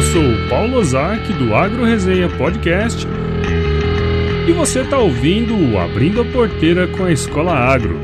Eu sou o Paulo Ozaki do Agro Resenha Podcast e você está ouvindo o Abrindo a Porteira com a Escola Agro.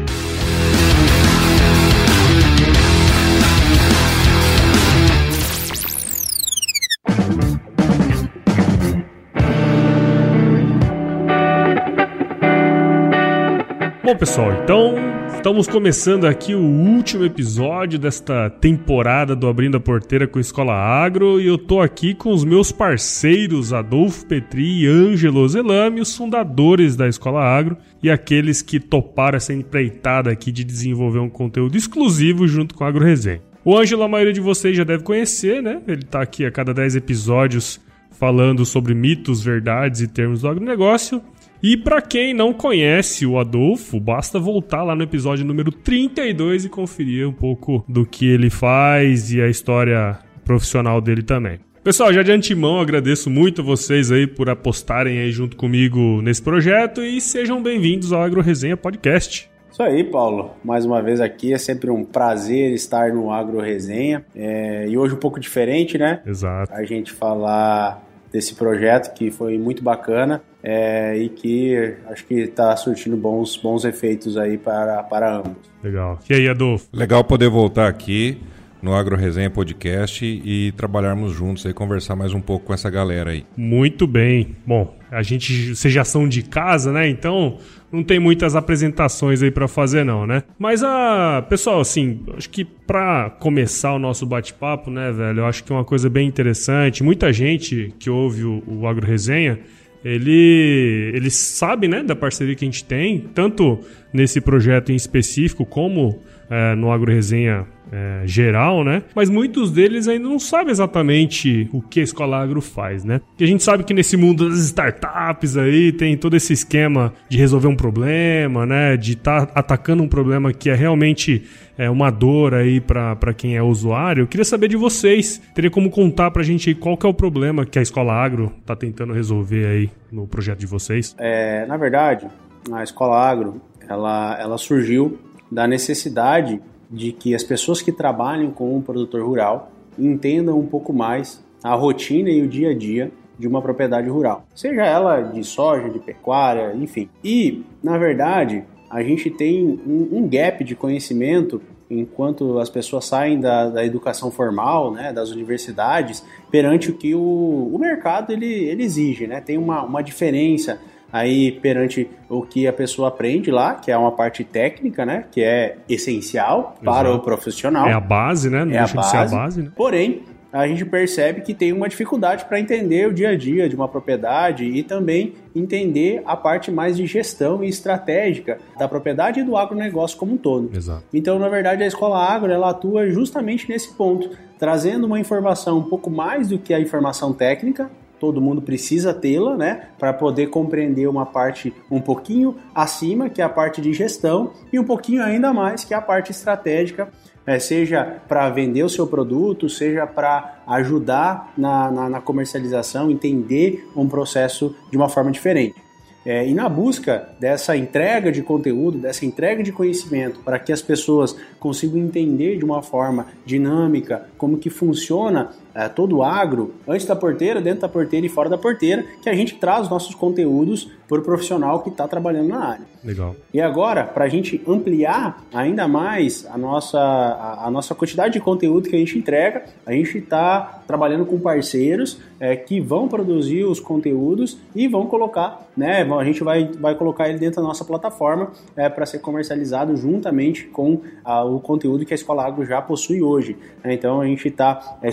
Bom, pessoal, então estamos começando aqui o último episódio desta temporada do Abrindo a Porteira com a Escola Agro e eu tô aqui com os meus parceiros Adolfo Petri e Ângelo Zelame, os fundadores da Escola Agro e aqueles que toparam essa empreitada aqui de desenvolver um conteúdo exclusivo junto com a Agro Resenha. O Ângelo, a maioria de vocês já deve conhecer, né? Ele tá aqui a cada 10 episódios falando sobre mitos, verdades e termos do agronegócio. E para quem não conhece o Adolfo, basta voltar lá no episódio número 32 e conferir um pouco do que ele faz e a história profissional dele também. Pessoal, já de antemão agradeço muito a vocês aí por apostarem aí junto comigo nesse projeto e sejam bem-vindos ao Agro Resenha Podcast. Isso aí, Paulo. Mais uma vez aqui, é sempre um prazer estar no Agro Resenha. É, e hoje um pouco diferente, né? Exato. A gente falar desse projeto que foi muito bacana é, e que acho que está surtindo bons, bons efeitos aí para, para ambos. Legal. E aí, Adolfo? Legal poder voltar aqui no Agro Resenha Podcast e trabalharmos juntos aí, conversar mais um pouco com essa galera aí. Muito bem. Bom, a gente, vocês já são de casa, né? Então não tem muitas apresentações aí para fazer não, né? Mas a pessoal, assim, acho que para começar o nosso bate-papo, né, velho, eu acho que é uma coisa bem interessante. Muita gente que ouve o, o Agro Resenha ele, ele sabe né, da parceria que a gente tem, tanto nesse projeto em específico, como é, no Agro Resenha é, geral, né? Mas muitos deles ainda não sabem exatamente o que a Escola Agro faz, né? E a gente sabe que nesse mundo das startups aí tem todo esse esquema de resolver um problema, né? De estar tá atacando um problema que é realmente é, uma dor aí para quem é usuário. Eu queria saber de vocês, teria como contar pra gente aí qual que é o problema que a Escola Agro tá tentando resolver aí no projeto de vocês? É, na verdade, a Escola Agro, ela, ela surgiu da necessidade de que as pessoas que trabalham com um produtor rural entendam um pouco mais a rotina e o dia a dia de uma propriedade rural, seja ela de soja, de pecuária, enfim. E, na verdade, a gente tem um, um gap de conhecimento enquanto as pessoas saem da, da, educação formal, né, das universidades, perante o que o, o mercado ele, ele exige, né? Tem uma, uma diferença aí perante o que a pessoa aprende lá, que é uma parte técnica, né? Que é essencial Exato. para o profissional. É a base, né? Não é a base. a base, né? Porém, a gente percebe que tem uma dificuldade para entender o dia a dia de uma propriedade e também entender a parte mais de gestão e estratégica da propriedade e do agronegócio como um todo. Exato. Então, na verdade, a escola agro ela atua justamente nesse ponto, trazendo uma informação um pouco mais do que a informação técnica, todo mundo precisa tê-la, né, para poder compreender uma parte um pouquinho acima, que é a parte de gestão, e um pouquinho ainda mais, que é a parte estratégica, é, seja para vender o seu produto, seja para ajudar na, na, na comercialização, entender um processo de uma forma diferente. É, e na busca dessa entrega de conteúdo, dessa entrega de conhecimento, para que as pessoas consigam entender de uma forma dinâmica como que funciona é, todo o agro, antes da porteira, dentro da porteira e fora da porteira, que a gente traz os nossos conteúdos para o profissional que está trabalhando na área. Legal. E agora, para a gente ampliar ainda mais a nossa, a, a, nossa quantidade de conteúdo que a gente entrega, a gente está trabalhando com parceiros é, que vão produzir os conteúdos e vão colocar, né? A gente vai, vai colocar ele dentro da nossa plataforma é, para ser comercializado juntamente com a, o conteúdo que a Escola Agro já possui hoje. Então a gente está é,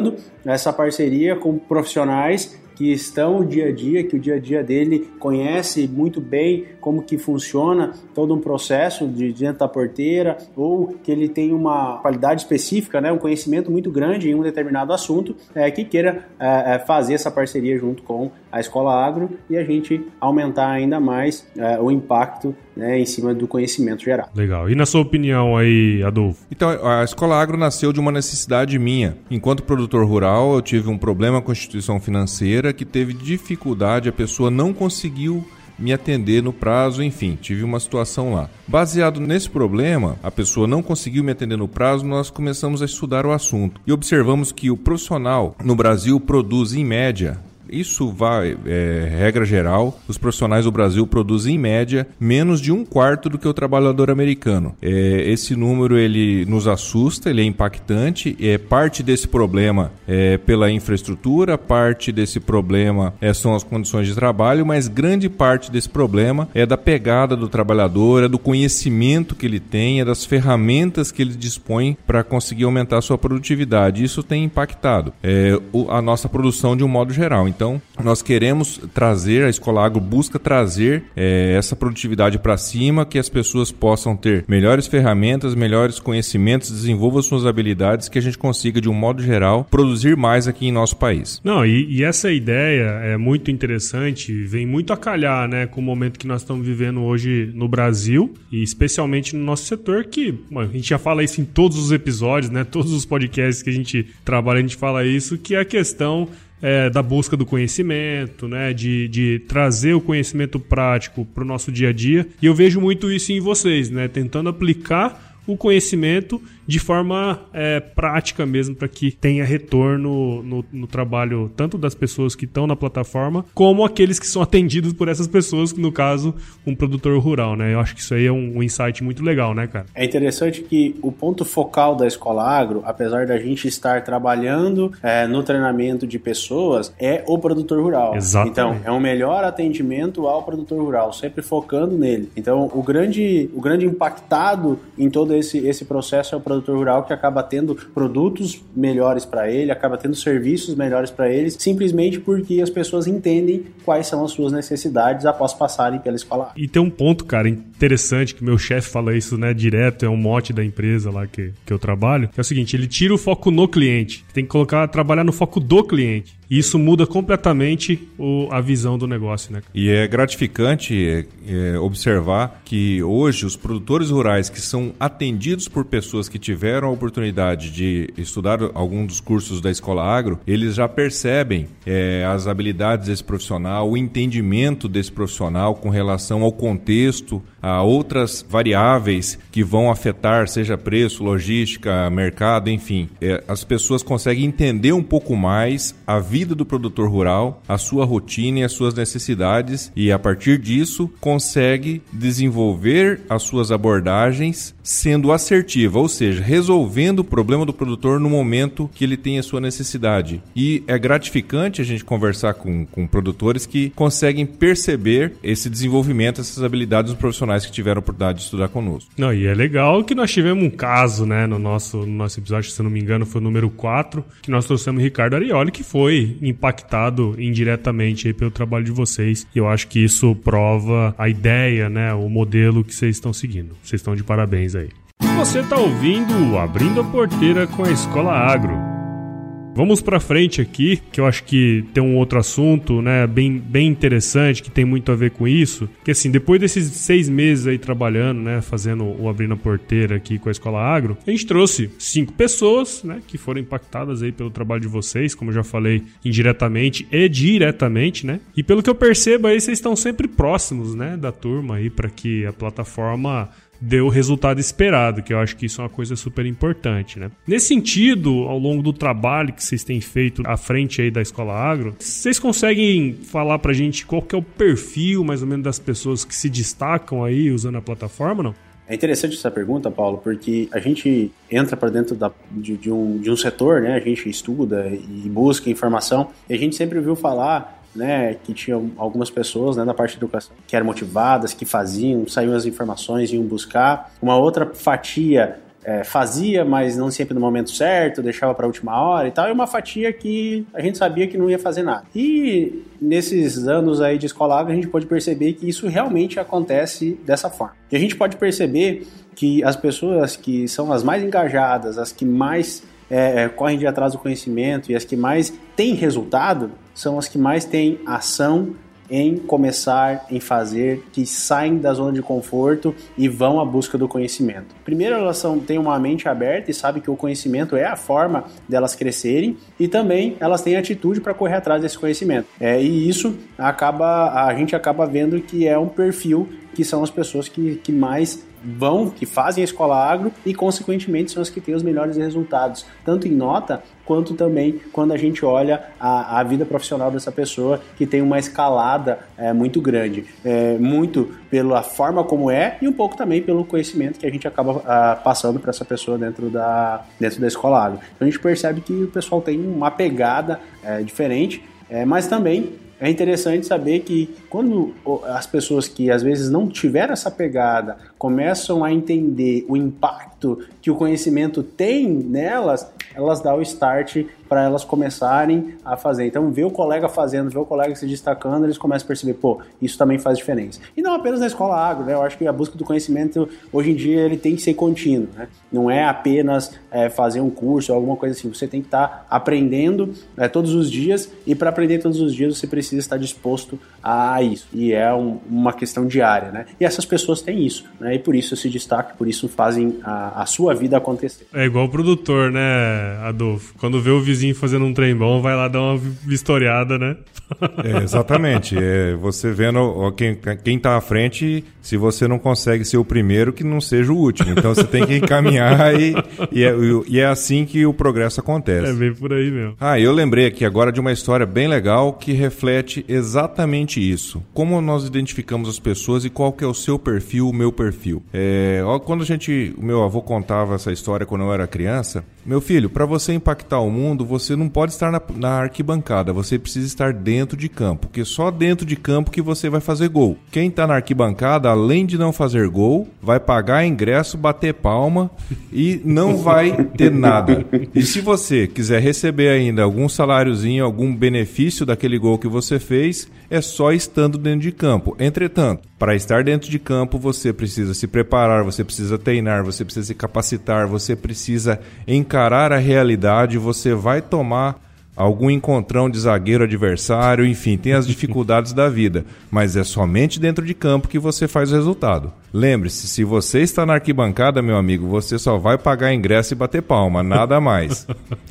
estruturando essa parceria com profissionais que estão o dia a dia, que o dia a dia dele conhece muito bem como que funciona todo um processo de dentro da porteira, ou que ele tem uma qualidade específica, né, um conhecimento muito grande em um determinado assunto, é, que queira é, é fazer essa parceria junto com a Escola Agro e a gente aumentar ainda mais é, o impacto né, em cima do conhecimento geral. Legal. E na sua opinião aí, Adolfo? Então, a Escola Agro nasceu de uma necessidade minha. Enquanto produtor rural, eu tive um problema com a instituição financeira que teve dificuldade, a pessoa não conseguiu me atender no prazo, enfim, tive uma situação lá. Baseado nesse problema, a pessoa não conseguiu me atender no prazo, nós começamos a estudar o assunto e observamos que o profissional no Brasil produz em média isso vai, é, regra geral, os profissionais do Brasil produzem em média menos de um quarto do que o trabalhador americano. É, esse número ele nos assusta, ele é impactante. É parte desse problema é pela infraestrutura, parte desse problema é, são as condições de trabalho, mas grande parte desse problema é da pegada do trabalhador, é do conhecimento que ele tem, é das ferramentas que ele dispõe para conseguir aumentar a sua produtividade. Isso tem impactado é, a nossa produção de um modo geral. Então, nós queremos trazer, a Escola Agro busca trazer é, essa produtividade para cima, que as pessoas possam ter melhores ferramentas, melhores conhecimentos, desenvolvam suas habilidades, que a gente consiga, de um modo geral, produzir mais aqui em nosso país. Não, e, e essa ideia é muito interessante, vem muito a calhar né, com o momento que nós estamos vivendo hoje no Brasil, e especialmente no nosso setor, que a gente já fala isso em todos os episódios, né, todos os podcasts que a gente trabalha, a gente fala isso, que é a questão é, da busca do conhecimento, né? De, de trazer o conhecimento prático para o nosso dia a dia. E eu vejo muito isso em vocês, né? Tentando aplicar o conhecimento de forma é, prática mesmo, para que tenha retorno no, no, trabalho tanto das pessoas que estão na plataforma, como aqueles que são atendidos por essas pessoas, no caso, um produtor rural, né? Eu acho que isso aí é um, um insight muito legal, né, cara? É interessante que o ponto focal da Escola Agro, apesar da gente estar trabalhando é, no treinamento de pessoas, é o produtor rural. Exatamente. Então, é um melhor atendimento ao produtor rural, sempre focando nele. Então, o grande, o grande impactado em todo esse, esse processo é o produtor produtor rural que acaba tendo produtos melhores para ele, acaba tendo serviços melhores para eles, simplesmente porque as pessoas entendem quais são as suas necessidades após passarem pela escola. E tem um ponto, cara, interessante que meu chefe fala isso, né, direto, é um mote da empresa lá que, que eu trabalho, que é o seguinte, ele tira o foco no cliente, tem que colocar, trabalhar no foco do cliente. E isso muda completamente o, a visão do negócio, né? E é gratificante é, é, observar que hoje os produtores rurais que são atendidos por pessoas que tiveram a oportunidade de estudar algum dos cursos da Escola Agro, eles já percebem é, as habilidades desse profissional, o entendimento desse profissional com relação ao contexto, a outras variáveis que vão afetar, seja preço, logística, mercado, enfim. É, as pessoas conseguem entender um pouco mais a vida do produtor rural, a sua rotina e as suas necessidades e a partir disso consegue desenvolver as suas abordagens sendo assertiva, ou seja, resolvendo o problema do produtor no momento que ele tem a sua necessidade. E é gratificante a gente conversar com, com produtores que conseguem perceber esse desenvolvimento, essas habilidades dos profissionais que tiveram a oportunidade de estudar conosco. Não, e é legal que nós tivemos um caso, né, no nosso, no nosso episódio, se não me engano, foi o número 4, que nós trouxemos Ricardo Arioli, que foi impactado indiretamente pelo trabalho de vocês. E eu acho que isso prova a ideia, né, o modelo que vocês estão seguindo. Vocês estão de parabéns aí. Você está ouvindo Abrindo a Porteira com a Escola Agro. Vamos para frente aqui, que eu acho que tem um outro assunto, né, bem, bem interessante, que tem muito a ver com isso. Que assim, depois desses seis meses aí trabalhando, né, fazendo o Abrindo a Porteira aqui com a Escola Agro, a gente trouxe cinco pessoas, né, que foram impactadas aí pelo trabalho de vocês, como eu já falei, indiretamente e diretamente, né. E pelo que eu percebo aí, vocês estão sempre próximos, né, da turma aí, para que a plataforma deu o resultado esperado, que eu acho que isso é uma coisa super importante, né? Nesse sentido, ao longo do trabalho que vocês têm feito à frente aí da Escola Agro, vocês conseguem falar pra gente qual que é o perfil mais ou menos das pessoas que se destacam aí usando a plataforma, não? É interessante essa pergunta, Paulo, porque a gente entra para dentro da, de, de, um, de um setor, né? A gente estuda e busca informação e a gente sempre ouviu falar né, que tinha algumas pessoas né, na parte de educação que eram motivadas, que faziam, saíam as informações, iam buscar. Uma outra fatia é, fazia, mas não sempre no momento certo, deixava para a última hora e tal, e uma fatia que a gente sabia que não ia fazer nada. E nesses anos aí de escola a gente pode perceber que isso realmente acontece dessa forma. E a gente pode perceber que as pessoas que são as mais engajadas, as que mais é, é correm de atrás do conhecimento e as que mais têm resultado, são as que mais têm ação em começar, em fazer, que saem da zona de conforto e vão à busca do conhecimento. Primeiro, elas são, têm uma mente aberta e sabem que o conhecimento é a forma delas crescerem e também elas têm atitude para correr atrás desse conhecimento. É, e isso acaba, a gente acaba vendo que é um perfil que são as pessoas que, que mais vão, que fazem a escola agro e, consequentemente, são as que têm os melhores resultados, tanto em nota quanto também quando a gente olha a, a vida profissional dessa pessoa que tem uma escalada é, muito grande, é, muito pela forma como é e um pouco também pelo conhecimento que a gente acaba a, ah, passando para essa pessoa dentro da, dentro da escola agro. Então a gente percebe que o pessoal tem uma pegada é, diferente, é, mas também é interessante saber que quando as pessoas que às vezes não tiveram essa pegada começam a entender o impacto que o conhecimento tem nelas, elas dão o start para elas começarem a fazer. Então, ver o colega fazendo, ver o colega se destacando, eles começam a perceber, pô, isso também faz diferença. E não apenas na escola agro, né? Eu acho que a busca do conhecimento, hoje em dia, ele tem que ser contínuo, né? Não é apenas é, fazer um curso ou alguma coisa assim. Você tem que estar tá aprendendo é, todos os dias e para aprender todos os dias você precisa estar disposto a isso. E é um, uma questão diária, né? E essas pessoas têm isso, né? E por isso se destacam, por isso fazem a, a sua vida acontecer. É igual o produtor, né, Adolfo? Quando vê o vizinho vizinho fazendo um trem bom, vai lá dar uma vistoriada, né? É, exatamente. É, você vendo ó, quem, quem tá à frente, se você não consegue ser o primeiro, que não seja o último. Então você tem que encaminhar e, e, é, e é assim que o progresso acontece. É bem por aí mesmo. Ah, eu lembrei aqui agora de uma história bem legal que reflete exatamente isso. Como nós identificamos as pessoas e qual que é o seu perfil, o meu perfil. É, ó, quando a gente, o meu avô contava essa história quando eu era criança, meu filho, para você impactar o mundo, você não pode estar na, na, arquibancada, você precisa estar dentro de campo, porque só dentro de campo que você vai fazer gol. Quem está na arquibancada, além de não fazer gol, vai pagar ingresso, bater palma e não vai ter nada. E se você quiser receber ainda algum saláriozinho, algum benefício daquele gol que você fez, é só estando dentro de campo. Entretanto, para estar dentro de campo, você precisa se preparar, você precisa treinar, você precisa se capacitar, você precisa encarar a realidade, você vai tomar algum encontrão de zagueiro adversário, enfim, tem as dificuldades da vida, mas é somente dentro de campo que você faz o resultado. Lembre-se, se você está na arquibancada, meu amigo, você só vai pagar ingresso e bater palma, nada mais.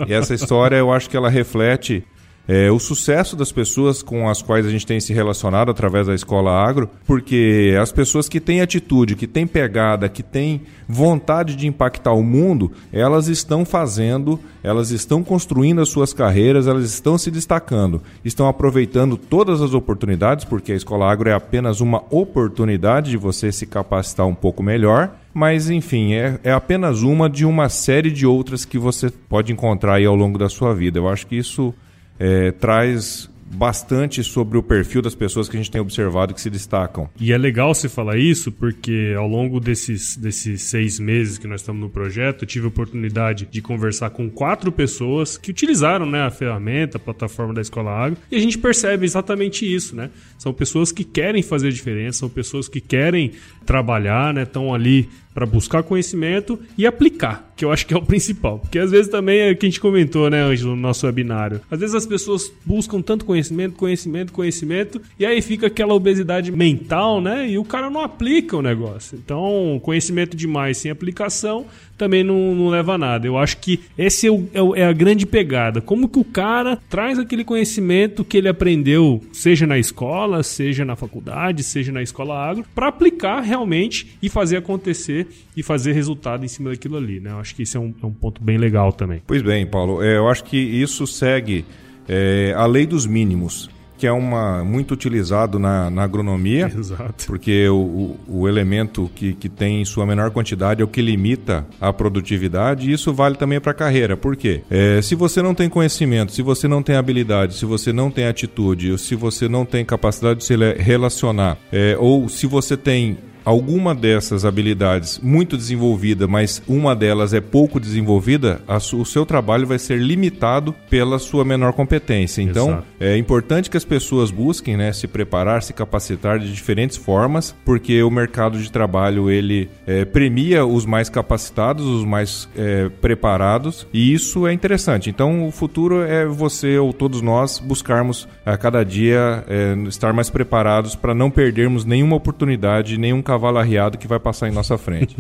E essa história eu acho que ela reflete é, o sucesso das pessoas com as quais a gente tem se relacionado através da escola agro, porque as pessoas que têm atitude, que têm pegada, que têm vontade de impactar o mundo, elas estão fazendo, elas estão construindo as suas carreiras, elas estão se destacando, estão aproveitando todas as oportunidades, porque a escola agro é apenas uma oportunidade de você se capacitar um pouco melhor mas enfim, é, é, apenas uma de uma série de outras que você pode encontrar aí ao longo da sua vida. Eu acho que isso é, traz bastante sobre o perfil das pessoas que a gente tem observado que se destacam. E é legal você falar isso porque ao longo desses, desses seis meses que nós estamos no projeto, eu tive a oportunidade de conversar com quatro pessoas que utilizaram né, a ferramenta, a plataforma da Escola Agro, e a gente percebe exatamente isso, né? São pessoas que querem fazer diferença, são pessoas que querem trabalhar, né? Estão ali para buscar conhecimento e aplicar, que eu acho que é o principal. Porque às vezes também é o que a gente comentou, né, Ângelo, no nosso webinário. Às vezes as pessoas buscam tanto conhecimento, conhecimento, conhecimento, e aí fica aquela obesidade mental, né? E o cara não aplica o negócio. Então, conhecimento demais sem aplicação também não, não leva a nada. Eu acho que esse é, o, é, é, a grande pegada. Como que o cara traz aquele conhecimento que ele aprendeu, seja na escola, seja na faculdade, seja na escola agro, para aplicar realmente e fazer acontecer e fazer resultado em cima daquilo ali. Né? Eu acho que isso é um, é um ponto bem legal também. Pois bem, Paulo. É, eu acho que isso segue é, a lei dos mínimos que é uma muito utilizado na, na agronomia, Exato. porque o, o, o, elemento que, que tem em sua menor quantidade é o que limita a produtividade, e isso vale também para a carreira. Por quê? É, se você não tem conhecimento, se você não tem habilidade, se você não tem atitude, ou se você não tem capacidade de se relacionar, é, ou se você tem alguma dessas habilidades muito desenvolvida, mas uma delas é pouco desenvolvida, o seu trabalho vai ser limitado pela sua menor competência. Então, Exato. é importante que as pessoas busquem né, se preparar, se capacitar de diferentes formas, porque o mercado de trabalho ele é, premia os mais capacitados, os mais é, preparados, e isso é interessante. Então, o futuro é você ou todos nós buscarmos a cada dia é, estar mais preparados para não perdermos nenhuma oportunidade, nenhum cavalo arriado que vai passar em nossa frente.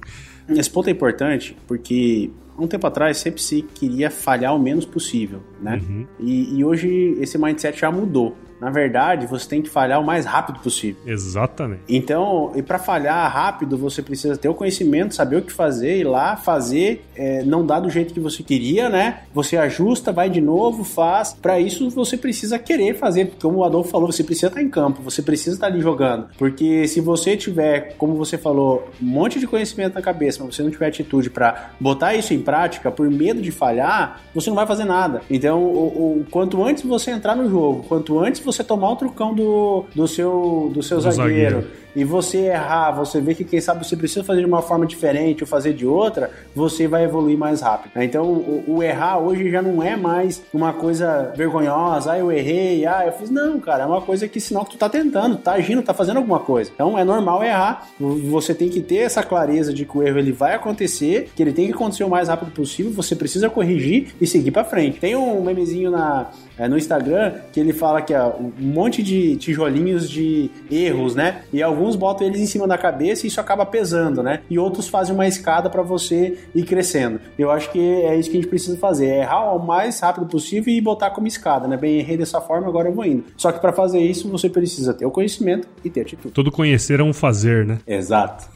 Esse ponto é importante porque um tempo atrás sempre se queria falhar o menos possível, né? Uhum. E, e, hoje esse mindset já mudou na verdade, você tem que falhar o mais rápido possível. Exatamente. Então, e para falhar rápido, você precisa ter o conhecimento, saber o que fazer, ir lá, fazer, é, não dá do jeito que você queria, né? Você ajusta, vai de novo, faz. Para isso, você precisa querer fazer, porque como o Adolfo falou, você precisa estar em campo, você precisa estar ali jogando. Porque se você tiver, como você falou, um monte de conhecimento na cabeça, mas você não tiver atitude para botar isso em prática, por medo de falhar, você não vai fazer nada. Então, o, o quanto antes você entrar no jogo, quanto antes você tomar o trucão do, do seu, do seu do zagueiro, zagueiro e você errar, você vê que quem sabe você precisa fazer de uma forma diferente ou fazer de outra, você vai evoluir mais rápido. Né? Então, o, o, errar hoje já não é mais uma coisa vergonhosa, ah, eu errei, ah, eu fiz. Não, cara, é uma coisa que sinal que tu tá tentando, tá agindo, tá fazendo alguma coisa. Então, é normal errar. Você tem que ter essa clareza de que o erro ele vai acontecer, que ele tem que acontecer o mais rápido possível, você precisa corrigir e seguir para frente. Tem um memezinho na, é, no Instagram que ele fala que é um monte de tijolinhos de erros, né? E alguns alguns botam eles em cima da cabeça e isso acaba pesando, né? E outros fazem uma escada para você ir crescendo. Eu acho que é isso que a gente precisa fazer, é errar o mais rápido possível e botar como escada, né? Bem, errei dessa forma, agora eu vou indo. Só que para fazer isso, você precisa ter o conhecimento e ter atitude. Todo conhecer é um fazer, né? Exato.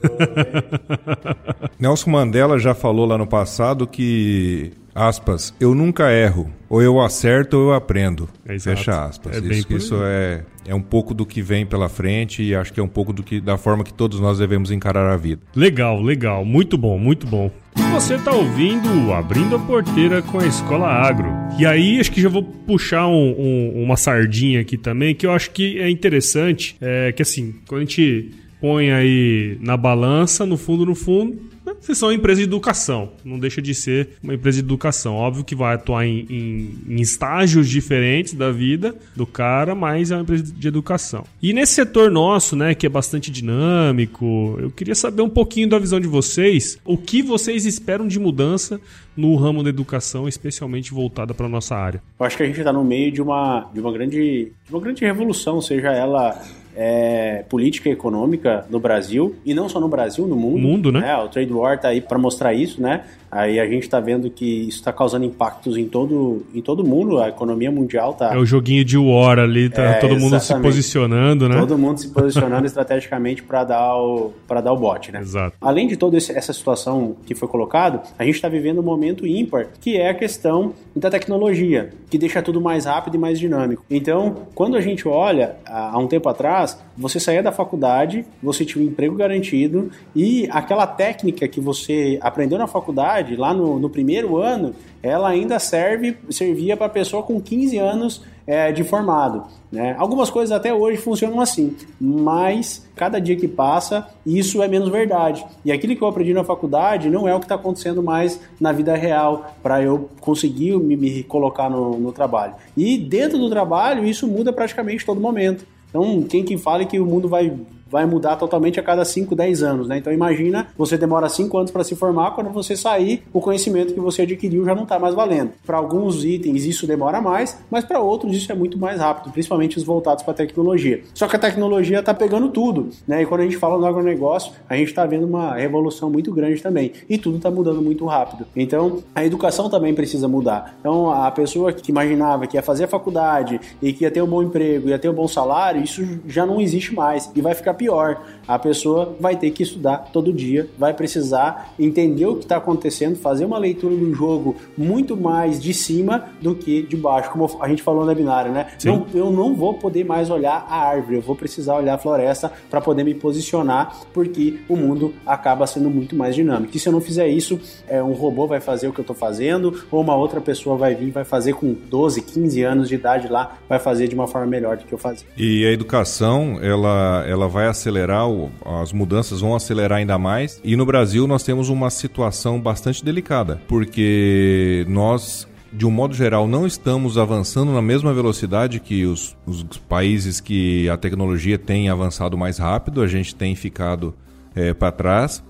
Nelson Mandela já falou lá no passado que aspas, eu nunca erro. Ou eu acerto ou eu aprendo. É Fecha aspas. É isso, isso é, é um pouco do que vem pela frente e acho que é um pouco do que, da forma que todos nós devemos encarar a vida. Legal, legal. Muito bom, muito bom. Você está ouvindo Abrindo a Porteira com a Escola Agro. E aí, acho que já vou puxar um, um, uma sardinha aqui também, que eu acho que é interessante. É que assim, quando a gente põe aí na balança, no fundo, no fundo, vocês são uma empresa de educação, não deixa de ser uma empresa de educação. Óbvio que vai atuar em, em, em, estágios diferentes da vida do cara, mas é uma empresa de educação. E nesse setor nosso, né, que é bastante dinâmico, eu queria saber um pouquinho da visão de vocês, o que vocês esperam de mudança no ramo da educação, especialmente voltada para nossa área. Eu acho que a gente está no meio de uma, de uma grande de uma grande revolução, seja ela é, política e econômica no Brasil, e não só no Brasil, no mundo. Mundo, né? É, o Trade War tá aí para mostrar isso, né? Aí a gente está vendo que isso está causando impactos em todo em todo mundo, a economia mundial tá É o joguinho de War ali, tá é, todo mundo se posicionando, né? Todo mundo se posicionando estrategicamente para dar o para dar o bote, né? Exato. Além de toda essa situação que foi colocado, a gente está vivendo um momento ímpar, que é a questão da tecnologia, que deixa tudo mais rápido e mais dinâmico. Então, quando a gente olha há um tempo atrás, você saía da faculdade, você tinha um emprego garantido e aquela técnica que você aprendeu na faculdade, lá no, no primeiro ano, ela ainda serve, servia para pessoa com 15 anos é, de formado. Né? Algumas coisas até hoje funcionam assim, mas cada dia que passa, isso é menos verdade. E aquilo que eu aprendi na faculdade não é o que está acontecendo mais na vida real, para eu conseguir me, me colocar no, no trabalho. E dentro do trabalho, isso muda praticamente todo momento. Então, quem que fala que o mundo vai vai mudar totalmente a cada 5, 10 anos, né? Então imagina, você demora 5 anos para se formar, quando você sair, o conhecimento que você adquiriu já não está mais valendo. Para alguns itens isso demora mais, mas para outros isso é muito mais rápido, principalmente os voltados para a tecnologia. Só que a tecnologia está pegando tudo, né? E quando a gente fala do agronegócio, a gente está vendo uma revolução muito grande também. E tudo está mudando muito rápido. Então, a educação também precisa mudar. Então, a pessoa que imaginava que ia fazer a faculdade e que ia ter um bom emprego, ia ter um bom salário, isso já não existe mais e vai ficar pior. A pessoa vai ter que estudar todo dia, vai precisar entender o que está acontecendo, fazer uma leitura do jogo muito mais de cima do que de baixo, como a gente falou na binária, né? Não, eu não vou poder mais olhar a árvore, eu vou precisar olhar a floresta para poder me posicionar, porque o mundo acaba sendo muito mais dinâmico. E se eu não fizer isso, é, um robô vai fazer o que eu estou fazendo, ou uma outra pessoa vai vir vai fazer com 12, 15 anos de idade lá, vai fazer de uma forma melhor do que eu fazia. E a educação, ela, ela vai acelerar, as mudanças vão acelerar ainda mais. E no Brasil nós temos uma situação bastante delicada, porque nós de um modo geral, não estamos avançando na mesma velocidade que os, os países que a tecnologia tem avançado mais rápido, a gente tem ficado é, para trás.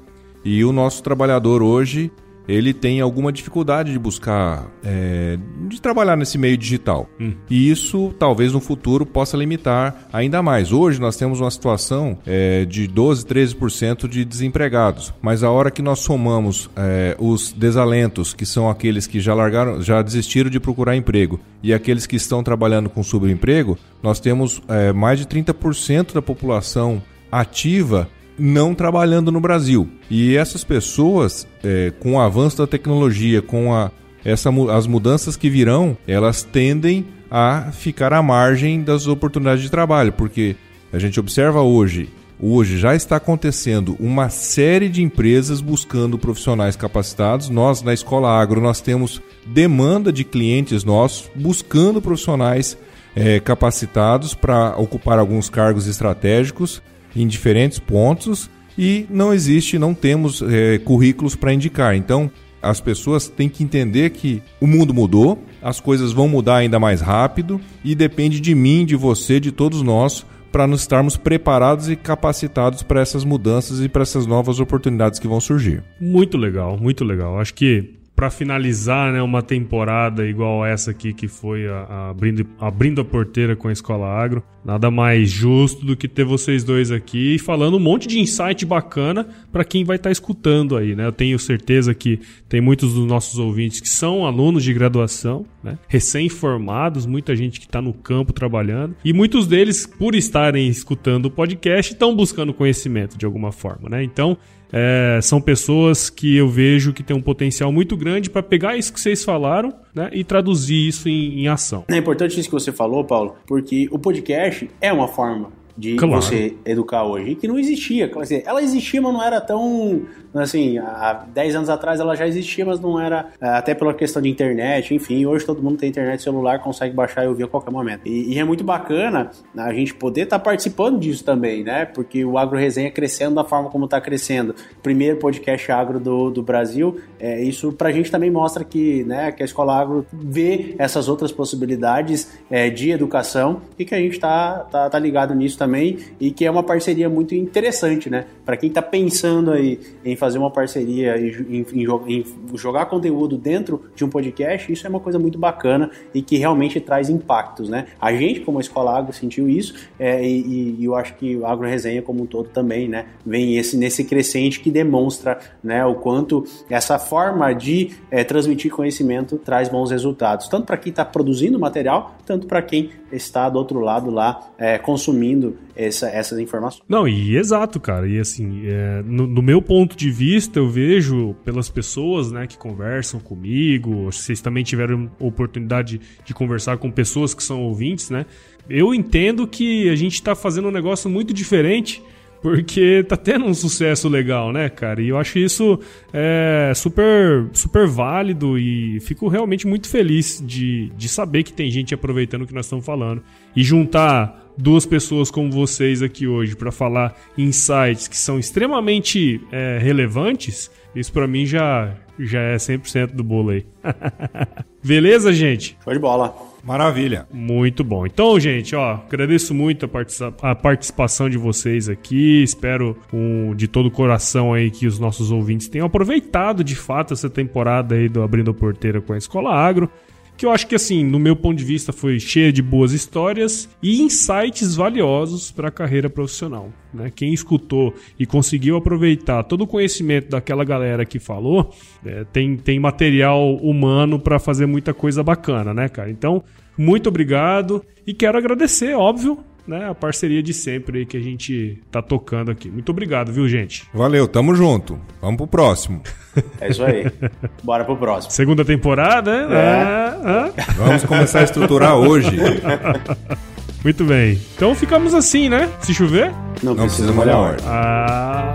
E o nosso trabalhador hoje ele tem alguma dificuldade de buscar, é, de trabalhar nesse meio digital. Hum. E isso talvez no futuro possa limitar ainda mais. Hoje nós temos uma situação é, de 12, 13% de desempregados, mas a hora que nós somamos é, os desalentos, que são aqueles que já largaram, já desistiram de procurar emprego, e aqueles que estão trabalhando com subemprego, nós temos é, mais de 30% da população ativa não trabalhando no Brasil. E essas pessoas, é, com o avanço da tecnologia, com a, essa, as mudanças que virão, elas tendem a ficar à margem das oportunidades de trabalho, porque a gente observa hoje, hoje já está acontecendo uma série de empresas buscando profissionais capacitados. Nós na Escola Agro nós temos demanda de clientes nossos buscando profissionais é, capacitados para ocupar alguns cargos estratégicos em diferentes pontos e não existe, não temos é, currículos para indicar. Então, as pessoas têm que entender que o mundo mudou, as coisas vão mudar ainda mais rápido e depende de mim, de você, de todos nós para nos estarmos preparados e capacitados para essas mudanças e para essas novas oportunidades que vão surgir. Muito legal, muito legal. Acho que para finalizar né, uma temporada igual essa aqui que foi a, a abrindo, abrindo a porteira com a Escola Agro. Nada mais justo do que ter vocês dois aqui falando um monte de insight bacana para quem vai estar tá escutando aí, né? Eu tenho certeza que tem muitos dos nossos ouvintes que são alunos de graduação, né? Recém-formados, muita gente que está no campo trabalhando e muitos deles, por estarem escutando o podcast, estão buscando conhecimento de alguma forma, né? Então, é, são pessoas que eu vejo que tem um potencial muito grande para pegar isso que vocês falaram né, e traduzir isso em, em ação. É importante isso que você falou, Paulo, porque o podcast é uma forma de claro. você educar hoje, que não existia. Ela existia, mas não era tão. Assim, há 10 anos atrás ela já existia, mas não era. É, até pela questão de internet, enfim. Hoje todo mundo tem internet celular, consegue baixar e ouvir a qualquer momento. E, e é muito bacana a gente poder estar tá participando disso também, né? Porque o Agro Resenha crescendo da forma como está crescendo. Primeiro podcast agro do, do Brasil. É, isso pra gente também mostra que, né, que a Escola Agro vê essas outras possibilidades é, de educação e que a gente tá, tá, tá ligado nisso também e que é uma parceria muito interessante, né? Para quem está pensando aí em fazer uma parceria, em, em, em, jogar conteúdo dentro de um podcast, isso é uma coisa muito bacana e que realmente traz impactos, né? A gente, como a Escola Agro, sentiu isso é, e, e, eu acho que o Agro Resenha como um todo também, né? Vem esse, nesse crescente que demonstra né, o quanto essa forma de é, transmitir conhecimento traz bons resultados, tanto para quem está produzindo material, tanto para quem está do outro lado lá é, consumindo essa, essas informações. Não, e exato, cara. E assim, é, no, no, meu ponto de vista, eu vejo pelas pessoas né, que conversam comigo, vocês também tiveram oportunidade de conversar com pessoas que são ouvintes, né? Eu entendo que a gente está fazendo um negócio muito diferente porque tá tendo um sucesso legal, né, cara? E eu acho isso é, super, super válido e fico realmente muito feliz de, de saber que tem gente aproveitando o que nós estamos falando. E juntar duas pessoas como vocês aqui hoje para falar insights que são extremamente é, relevantes, isso para mim já, já é 100% do bolo aí. Beleza, gente? Show de bola. Maravilha. Muito bom. Então, gente, ó, agradeço muito a, participa a participação de vocês aqui. Espero um, de todo o coração aí que os nossos ouvintes tenham aproveitado de fato essa temporada aí do Abrindo a Porteira com a Escola Agro que eu acho que assim, no meu ponto de vista, foi cheia de boas histórias e insights valiosos para a carreira profissional. Né? Quem escutou e conseguiu aproveitar todo o conhecimento daquela galera que falou, é, tem, tem material humano para fazer muita coisa bacana, né, cara? Então, muito obrigado e quero agradecer, óbvio, né, a parceria de sempre aí que a gente tá tocando aqui. Muito obrigado, viu, gente? Valeu, tamo junto. Vamos pro próximo. É isso aí. Bora pro próximo. Segunda temporada, né? É. É. Vamos começar a estruturar hoje. Muito bem. Então ficamos assim, né? Se chover? Não, Não precisa molhar a horta. Ah,